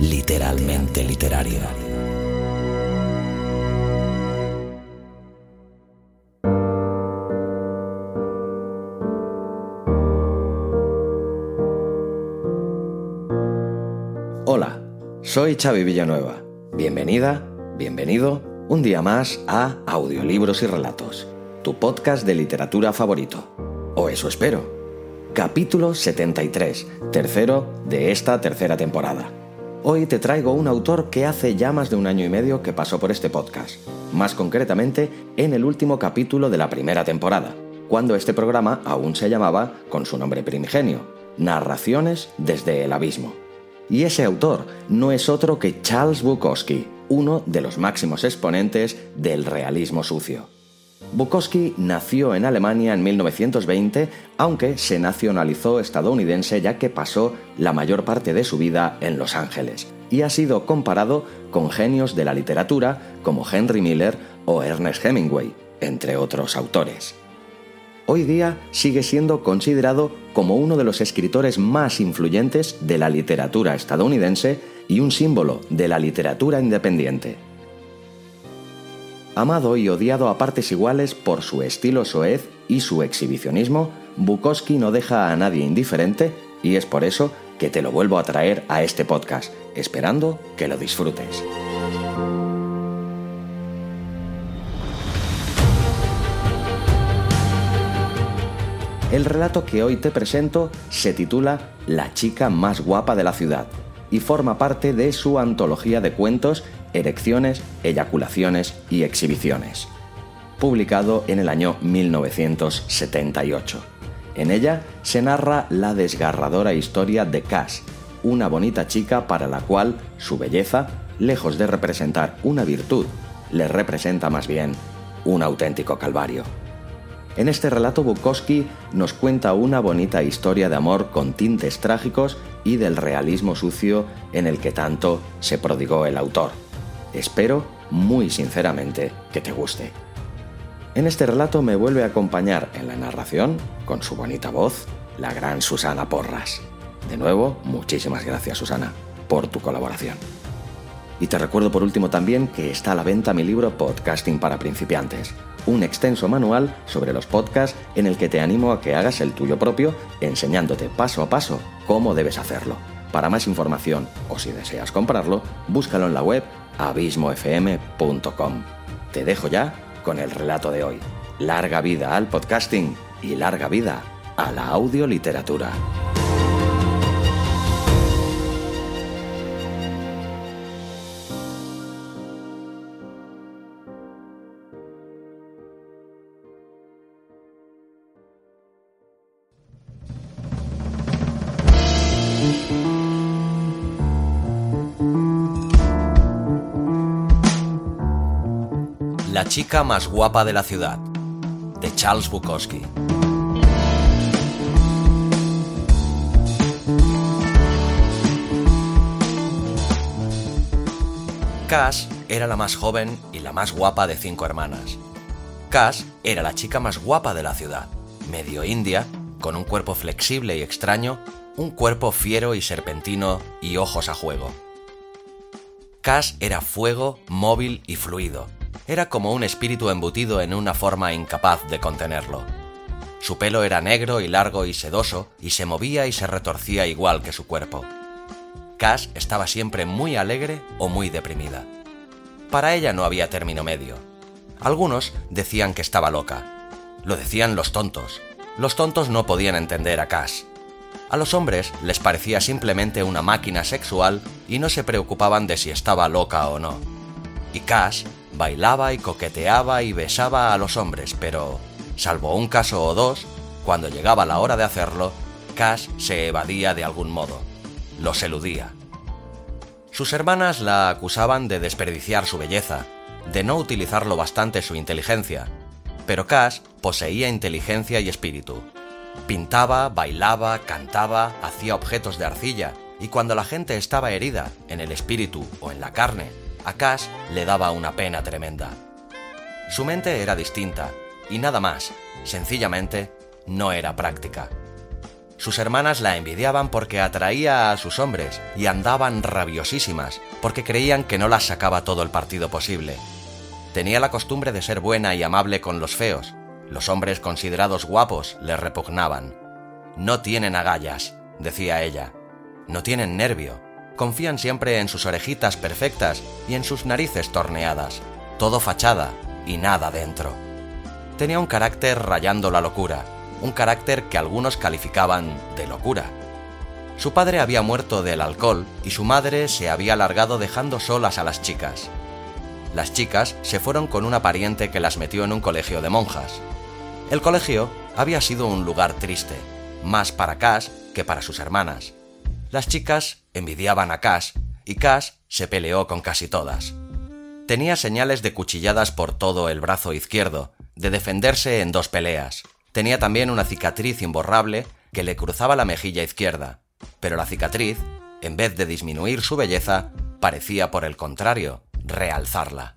Literalmente literario. Hola, soy Xavi Villanueva. Bienvenida, bienvenido un día más a Audiolibros y Relatos, tu podcast de literatura favorito. O eso espero. Capítulo 73, tercero de esta tercera temporada. Hoy te traigo un autor que hace ya más de un año y medio que pasó por este podcast, más concretamente en el último capítulo de la primera temporada, cuando este programa aún se llamaba con su nombre primigenio, Narraciones desde el Abismo. Y ese autor no es otro que Charles Bukowski, uno de los máximos exponentes del realismo sucio. Bukowski nació en Alemania en 1920, aunque se nacionalizó estadounidense ya que pasó la mayor parte de su vida en Los Ángeles, y ha sido comparado con genios de la literatura como Henry Miller o Ernest Hemingway, entre otros autores. Hoy día sigue siendo considerado como uno de los escritores más influyentes de la literatura estadounidense y un símbolo de la literatura independiente. Amado y odiado a partes iguales por su estilo soez y su exhibicionismo, Bukowski no deja a nadie indiferente y es por eso que te lo vuelvo a traer a este podcast, esperando que lo disfrutes. El relato que hoy te presento se titula La chica más guapa de la ciudad y forma parte de su antología de cuentos Erecciones, Eyaculaciones y Exhibiciones, publicado en el año 1978. En ella se narra la desgarradora historia de Cass, una bonita chica para la cual su belleza, lejos de representar una virtud, le representa más bien un auténtico calvario. En este relato Bukowski nos cuenta una bonita historia de amor con tintes trágicos y del realismo sucio en el que tanto se prodigó el autor. Espero, muy sinceramente, que te guste. En este relato me vuelve a acompañar en la narración, con su bonita voz, la gran Susana Porras. De nuevo, muchísimas gracias Susana por tu colaboración. Y te recuerdo por último también que está a la venta mi libro Podcasting para principiantes, un extenso manual sobre los podcasts en el que te animo a que hagas el tuyo propio, enseñándote paso a paso cómo debes hacerlo. Para más información o si deseas comprarlo, búscalo en la web abismofm.com. Te dejo ya con el relato de hoy. Larga vida al podcasting y larga vida a la audioliteratura. La chica más guapa de la ciudad, de Charles Bukowski. Cass era la más joven y la más guapa de cinco hermanas. Cass era la chica más guapa de la ciudad, medio india, con un cuerpo flexible y extraño, un cuerpo fiero y serpentino y ojos a juego. Cass era fuego, móvil y fluido. Era como un espíritu embutido en una forma incapaz de contenerlo. Su pelo era negro y largo y sedoso y se movía y se retorcía igual que su cuerpo. Cass estaba siempre muy alegre o muy deprimida. Para ella no había término medio. Algunos decían que estaba loca. Lo decían los tontos. Los tontos no podían entender a Cass. A los hombres les parecía simplemente una máquina sexual y no se preocupaban de si estaba loca o no. Y Cash bailaba y coqueteaba y besaba a los hombres, pero, salvo un caso o dos, cuando llegaba la hora de hacerlo, Cash se evadía de algún modo. Los eludía. Sus hermanas la acusaban de desperdiciar su belleza, de no utilizarlo bastante su inteligencia, pero Cash poseía inteligencia y espíritu. Pintaba, bailaba, cantaba, hacía objetos de arcilla, y cuando la gente estaba herida, en el espíritu o en la carne, a Cash le daba una pena tremenda. Su mente era distinta, y nada más, sencillamente, no era práctica. Sus hermanas la envidiaban porque atraía a sus hombres y andaban rabiosísimas porque creían que no las sacaba todo el partido posible. Tenía la costumbre de ser buena y amable con los feos. Los hombres considerados guapos le repugnaban. No tienen agallas, decía ella. No tienen nervio. Confían siempre en sus orejitas perfectas y en sus narices torneadas. Todo fachada y nada dentro. Tenía un carácter rayando la locura un carácter que algunos calificaban de locura. Su padre había muerto del alcohol y su madre se había largado dejando solas a las chicas. Las chicas se fueron con una pariente que las metió en un colegio de monjas. El colegio había sido un lugar triste, más para Cass que para sus hermanas. Las chicas envidiaban a Cass y Cass se peleó con casi todas. Tenía señales de cuchilladas por todo el brazo izquierdo, de defenderse en dos peleas. Tenía también una cicatriz imborrable que le cruzaba la mejilla izquierda, pero la cicatriz, en vez de disminuir su belleza, parecía por el contrario, realzarla.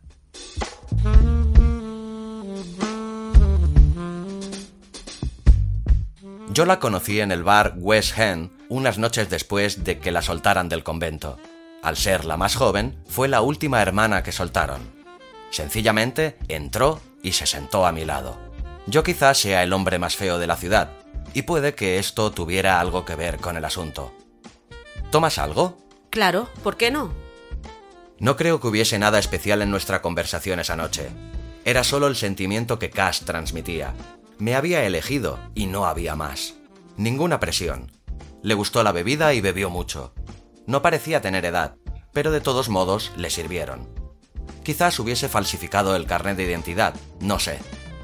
Yo la conocí en el bar West End unas noches después de que la soltaran del convento. Al ser la más joven, fue la última hermana que soltaron. Sencillamente entró y se sentó a mi lado. Yo quizás sea el hombre más feo de la ciudad, y puede que esto tuviera algo que ver con el asunto. ¿Tomas algo? Claro, ¿por qué no? No creo que hubiese nada especial en nuestra conversación esa noche. Era solo el sentimiento que Cash transmitía. Me había elegido y no había más. Ninguna presión. Le gustó la bebida y bebió mucho. No parecía tener edad, pero de todos modos le sirvieron. Quizás hubiese falsificado el carnet de identidad, no sé.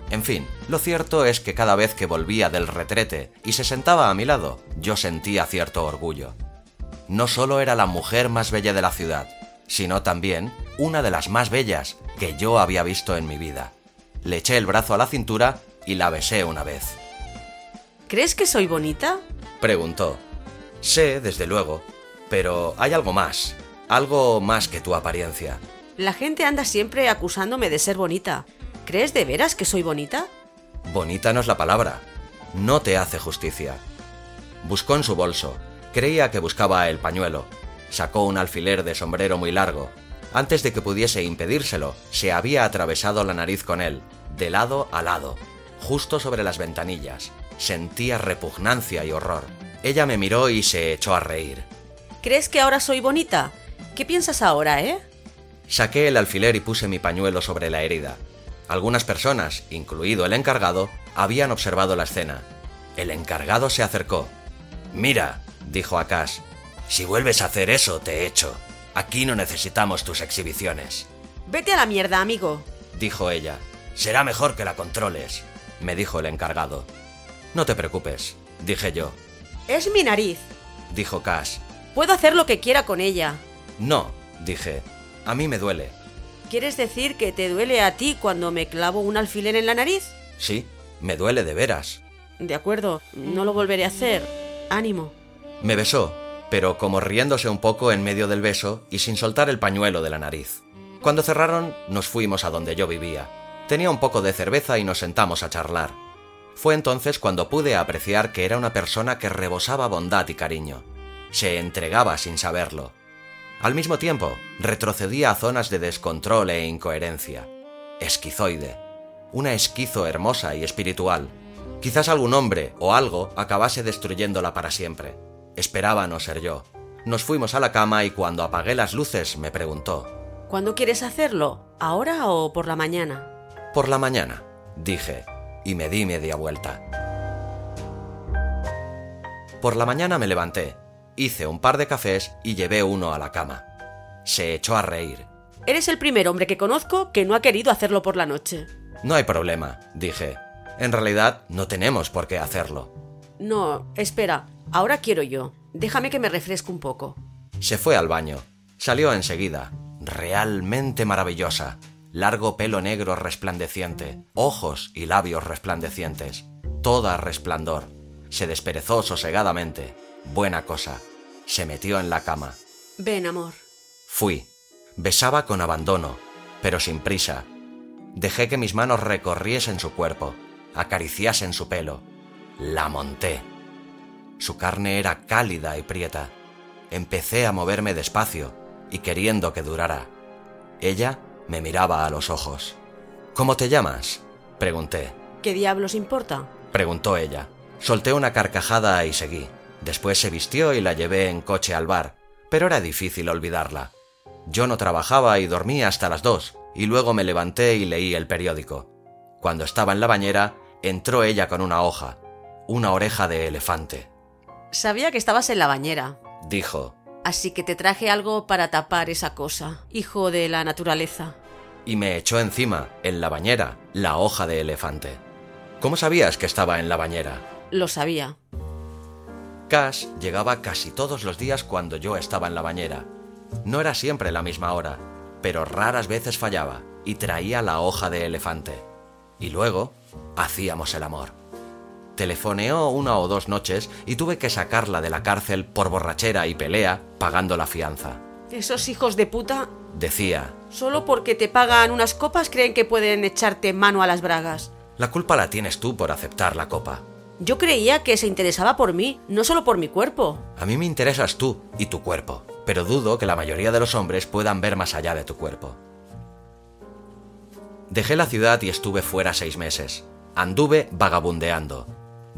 En fin, lo cierto es que cada vez que volvía del retrete y se sentaba a mi lado, yo sentía cierto orgullo. No solo era la mujer más bella de la ciudad, sino también una de las más bellas que yo había visto en mi vida. Le eché el brazo a la cintura y la besé una vez. ¿Crees que soy bonita? Preguntó. Sé, desde luego, pero hay algo más, algo más que tu apariencia. La gente anda siempre acusándome de ser bonita. ¿Crees de veras que soy bonita? Bonita no es la palabra. No te hace justicia. Buscó en su bolso. Creía que buscaba el pañuelo. Sacó un alfiler de sombrero muy largo. Antes de que pudiese impedírselo, se había atravesado la nariz con él, de lado a lado, justo sobre las ventanillas. Sentía repugnancia y horror. Ella me miró y se echó a reír. ¿Crees que ahora soy bonita? ¿Qué piensas ahora, eh? Saqué el alfiler y puse mi pañuelo sobre la herida. Algunas personas, incluido el encargado, habían observado la escena. El encargado se acercó. Mira, dijo a Cash, si vuelves a hacer eso, te echo. Aquí no necesitamos tus exhibiciones. Vete a la mierda, amigo, dijo ella. Será mejor que la controles, me dijo el encargado. No te preocupes, dije yo. Es mi nariz, dijo Cash. Puedo hacer lo que quiera con ella. No, dije. A mí me duele. ¿Quieres decir que te duele a ti cuando me clavo un alfiler en la nariz? Sí, me duele de veras. De acuerdo, no lo volveré a hacer. Ánimo. Me besó, pero como riéndose un poco en medio del beso y sin soltar el pañuelo de la nariz. Cuando cerraron, nos fuimos a donde yo vivía. Tenía un poco de cerveza y nos sentamos a charlar. Fue entonces cuando pude apreciar que era una persona que rebosaba bondad y cariño. Se entregaba sin saberlo. Al mismo tiempo, retrocedía a zonas de descontrol e incoherencia. Esquizoide. Una esquizo hermosa y espiritual. Quizás algún hombre o algo acabase destruyéndola para siempre. Esperaba no ser yo. Nos fuimos a la cama y cuando apagué las luces me preguntó. ¿Cuándo quieres hacerlo? ¿Ahora o por la mañana? Por la mañana, dije, y me di media vuelta. Por la mañana me levanté, hice un par de cafés y llevé uno a la cama. Se echó a reír. Eres el primer hombre que conozco que no ha querido hacerlo por la noche. No hay problema, dije. En realidad, no tenemos por qué hacerlo. No, espera, ahora quiero yo. Déjame que me refresque un poco. Se fue al baño. Salió enseguida. Realmente maravillosa. Largo pelo negro resplandeciente, ojos y labios resplandecientes. Toda resplandor. Se desperezó sosegadamente. Buena cosa. Se metió en la cama. Ven, amor. Fui. Besaba con abandono, pero sin prisa. Dejé que mis manos recorriesen su cuerpo, acariciasen su pelo. La monté. Su carne era cálida y prieta. Empecé a moverme despacio y queriendo que durara. Ella me miraba a los ojos. ¿Cómo te llamas? pregunté. ¿Qué diablos importa? preguntó ella. Solté una carcajada y seguí. Después se vistió y la llevé en coche al bar, pero era difícil olvidarla. Yo no trabajaba y dormía hasta las dos, y luego me levanté y leí el periódico. Cuando estaba en la bañera, entró ella con una hoja, una oreja de elefante. Sabía que estabas en la bañera, dijo. Así que te traje algo para tapar esa cosa, hijo de la naturaleza. Y me echó encima, en la bañera, la hoja de elefante. ¿Cómo sabías que estaba en la bañera? Lo sabía. Cash llegaba casi todos los días cuando yo estaba en la bañera, no era siempre la misma hora, pero raras veces fallaba y traía la hoja de elefante. Y luego hacíamos el amor. Telefoneó una o dos noches y tuve que sacarla de la cárcel por borrachera y pelea, pagando la fianza. Esos hijos de puta, decía, solo porque te pagan unas copas creen que pueden echarte mano a las bragas. La culpa la tienes tú por aceptar la copa. Yo creía que se interesaba por mí, no solo por mi cuerpo. A mí me interesas tú y tu cuerpo pero dudo que la mayoría de los hombres puedan ver más allá de tu cuerpo. Dejé la ciudad y estuve fuera seis meses. Anduve vagabundeando.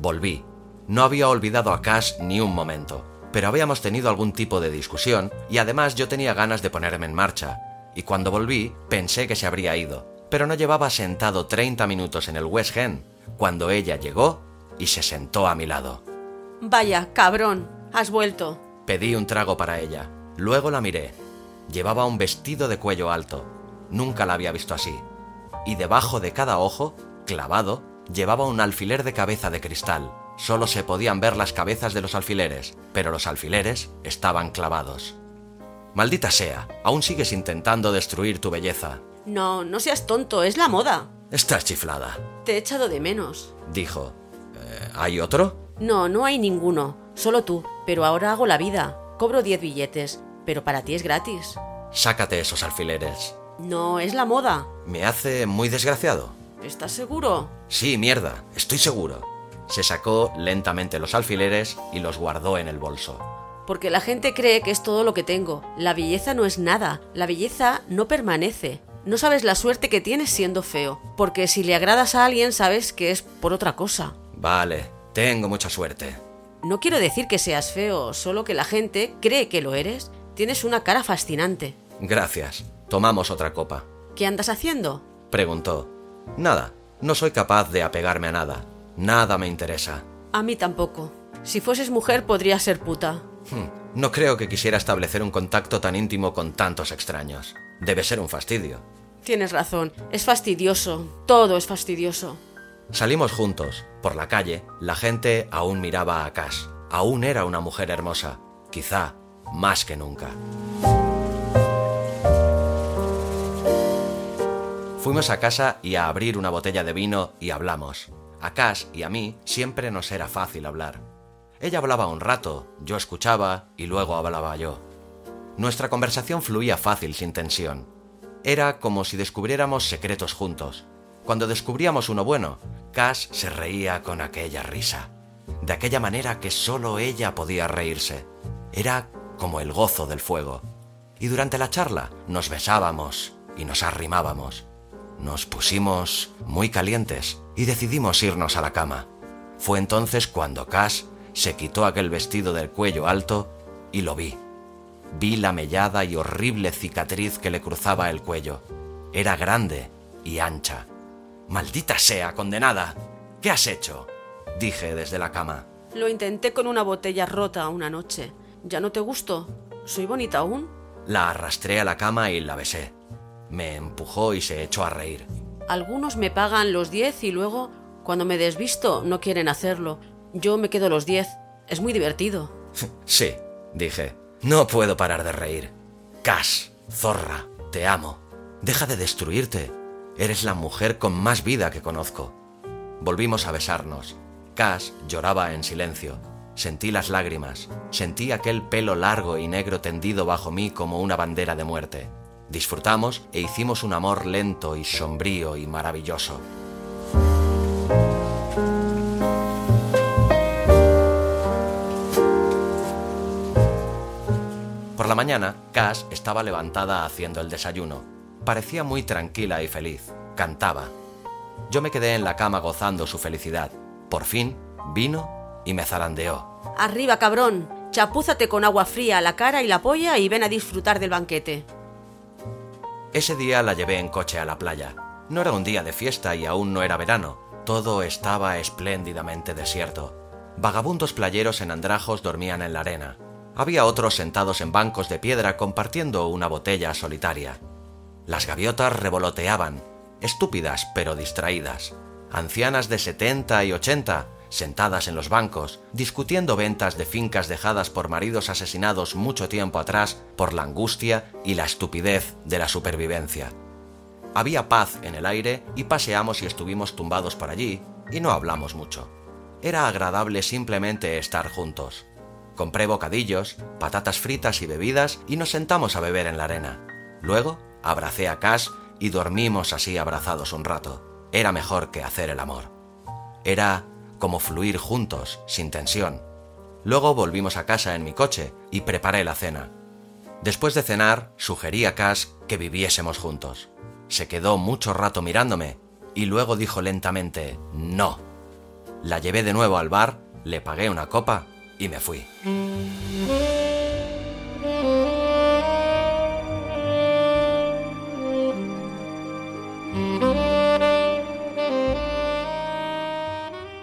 Volví. No había olvidado a Cash ni un momento, pero habíamos tenido algún tipo de discusión y además yo tenía ganas de ponerme en marcha. Y cuando volví pensé que se habría ido, pero no llevaba sentado 30 minutos en el West End cuando ella llegó y se sentó a mi lado. Vaya, cabrón, has vuelto. Pedí un trago para ella. Luego la miré. Llevaba un vestido de cuello alto. Nunca la había visto así. Y debajo de cada ojo, clavado, llevaba un alfiler de cabeza de cristal. Solo se podían ver las cabezas de los alfileres, pero los alfileres estaban clavados. Maldita sea, aún sigues intentando destruir tu belleza. No, no seas tonto, es la moda. Estás chiflada. Te he echado de menos. Dijo. Eh, ¿Hay otro? No, no hay ninguno. Solo tú. Pero ahora hago la vida. Cobro diez billetes pero para ti es gratis. Sácate esos alfileres. No, es la moda. Me hace muy desgraciado. ¿Estás seguro? Sí, mierda, estoy seguro. Se sacó lentamente los alfileres y los guardó en el bolso. Porque la gente cree que es todo lo que tengo. La belleza no es nada. La belleza no permanece. No sabes la suerte que tienes siendo feo. Porque si le agradas a alguien sabes que es por otra cosa. Vale, tengo mucha suerte. No quiero decir que seas feo, solo que la gente cree que lo eres Tienes una cara fascinante. Gracias. Tomamos otra copa. ¿Qué andas haciendo? Preguntó. Nada. No soy capaz de apegarme a nada. Nada me interesa. A mí tampoco. Si fueses mujer podría ser puta. Hmm. No creo que quisiera establecer un contacto tan íntimo con tantos extraños. Debe ser un fastidio. Tienes razón. Es fastidioso. Todo es fastidioso. Salimos juntos. Por la calle, la gente aún miraba a Cash. Aún era una mujer hermosa. Quizá más que nunca. Fuimos a casa y a abrir una botella de vino y hablamos. A Cash y a mí siempre nos era fácil hablar. Ella hablaba un rato, yo escuchaba y luego hablaba yo. Nuestra conversación fluía fácil, sin tensión. Era como si descubriéramos secretos juntos. Cuando descubríamos uno bueno, Cash se reía con aquella risa, de aquella manera que solo ella podía reírse. Era como el gozo del fuego. Y durante la charla nos besábamos y nos arrimábamos. Nos pusimos muy calientes y decidimos irnos a la cama. Fue entonces cuando Cash se quitó aquel vestido del cuello alto y lo vi. Vi la mellada y horrible cicatriz que le cruzaba el cuello. Era grande y ancha. Maldita sea, condenada. ¿Qué has hecho? dije desde la cama. Lo intenté con una botella rota una noche. ¿Ya no te gusto? ¿Soy bonita aún? La arrastré a la cama y la besé. Me empujó y se echó a reír. Algunos me pagan los diez y luego, cuando me desvisto, no quieren hacerlo. Yo me quedo los diez. Es muy divertido. sí, dije. No puedo parar de reír. Cash, zorra, te amo. Deja de destruirte. Eres la mujer con más vida que conozco. Volvimos a besarnos. Cash lloraba en silencio. Sentí las lágrimas. Sentí aquel pelo largo y negro tendido bajo mí como una bandera de muerte. Disfrutamos e hicimos un amor lento y sombrío y maravilloso. Por la mañana, Cass estaba levantada haciendo el desayuno. Parecía muy tranquila y feliz. Cantaba. Yo me quedé en la cama gozando su felicidad. Por fin, vino y me zarandeó. Arriba, cabrón. Chapúzate con agua fría a la cara y la polla y ven a disfrutar del banquete. Ese día la llevé en coche a la playa. No era un día de fiesta y aún no era verano. Todo estaba espléndidamente desierto. Vagabundos playeros en andrajos dormían en la arena. Había otros sentados en bancos de piedra compartiendo una botella solitaria. Las gaviotas revoloteaban, estúpidas pero distraídas. Ancianas de 70 y 80 sentadas en los bancos, discutiendo ventas de fincas dejadas por maridos asesinados mucho tiempo atrás por la angustia y la estupidez de la supervivencia. Había paz en el aire y paseamos y estuvimos tumbados por allí y no hablamos mucho. Era agradable simplemente estar juntos. Compré bocadillos, patatas fritas y bebidas y nos sentamos a beber en la arena. Luego abracé a Cash y dormimos así abrazados un rato. Era mejor que hacer el amor. Era como fluir juntos, sin tensión. Luego volvimos a casa en mi coche y preparé la cena. Después de cenar, sugerí a Cash que viviésemos juntos. Se quedó mucho rato mirándome y luego dijo lentamente no. La llevé de nuevo al bar, le pagué una copa y me fui.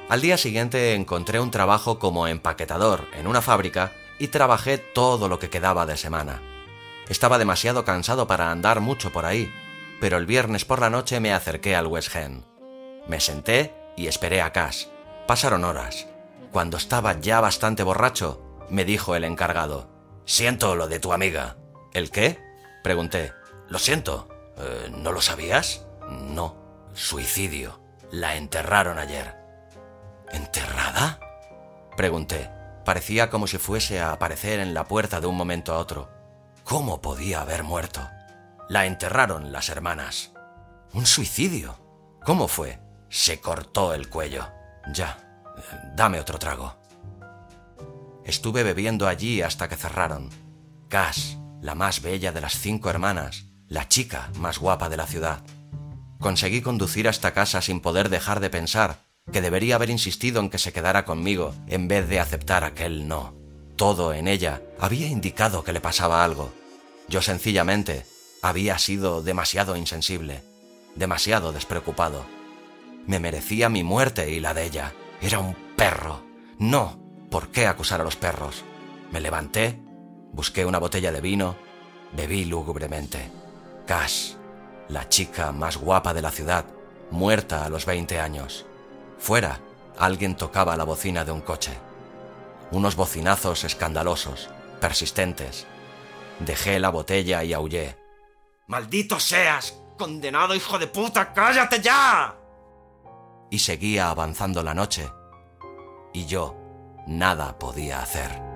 Al día siguiente encontré un trabajo como empaquetador en una fábrica y trabajé todo lo que quedaba de semana. Estaba demasiado cansado para andar mucho por ahí, pero el viernes por la noche me acerqué al West End. Me senté y esperé a Cash. Pasaron horas. Cuando estaba ya bastante borracho, me dijo el encargado, Siento lo de tu amiga. ¿El qué? Pregunté. Lo siento. Eh, ¿No lo sabías? No. Suicidio. La enterraron ayer. ¿Enterrada? Pregunté. Parecía como si fuese a aparecer en la puerta de un momento a otro. ¿Cómo podía haber muerto? La enterraron las hermanas. ¿Un suicidio? ¿Cómo fue? Se cortó el cuello. Ya. Dame otro trago. Estuve bebiendo allí hasta que cerraron. Cass, la más bella de las cinco hermanas, la chica más guapa de la ciudad. Conseguí conducir hasta casa sin poder dejar de pensar que debería haber insistido en que se quedara conmigo en vez de aceptar aquel no. Todo en ella había indicado que le pasaba algo. Yo sencillamente había sido demasiado insensible, demasiado despreocupado. Me merecía mi muerte y la de ella. Era un perro. No, ¿por qué acusar a los perros? Me levanté, busqué una botella de vino, bebí lúgubremente. Cash, la chica más guapa de la ciudad, muerta a los 20 años. Fuera, alguien tocaba la bocina de un coche. Unos bocinazos escandalosos, persistentes. Dejé la botella y aullé. ¡Maldito seas! ¡Condenado hijo de puta! ¡Cállate ya! Y seguía avanzando la noche. Y yo nada podía hacer.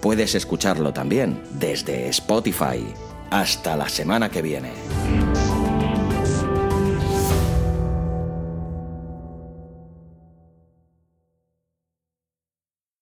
puedes escucharlo también desde Spotify. Hasta la semana que viene.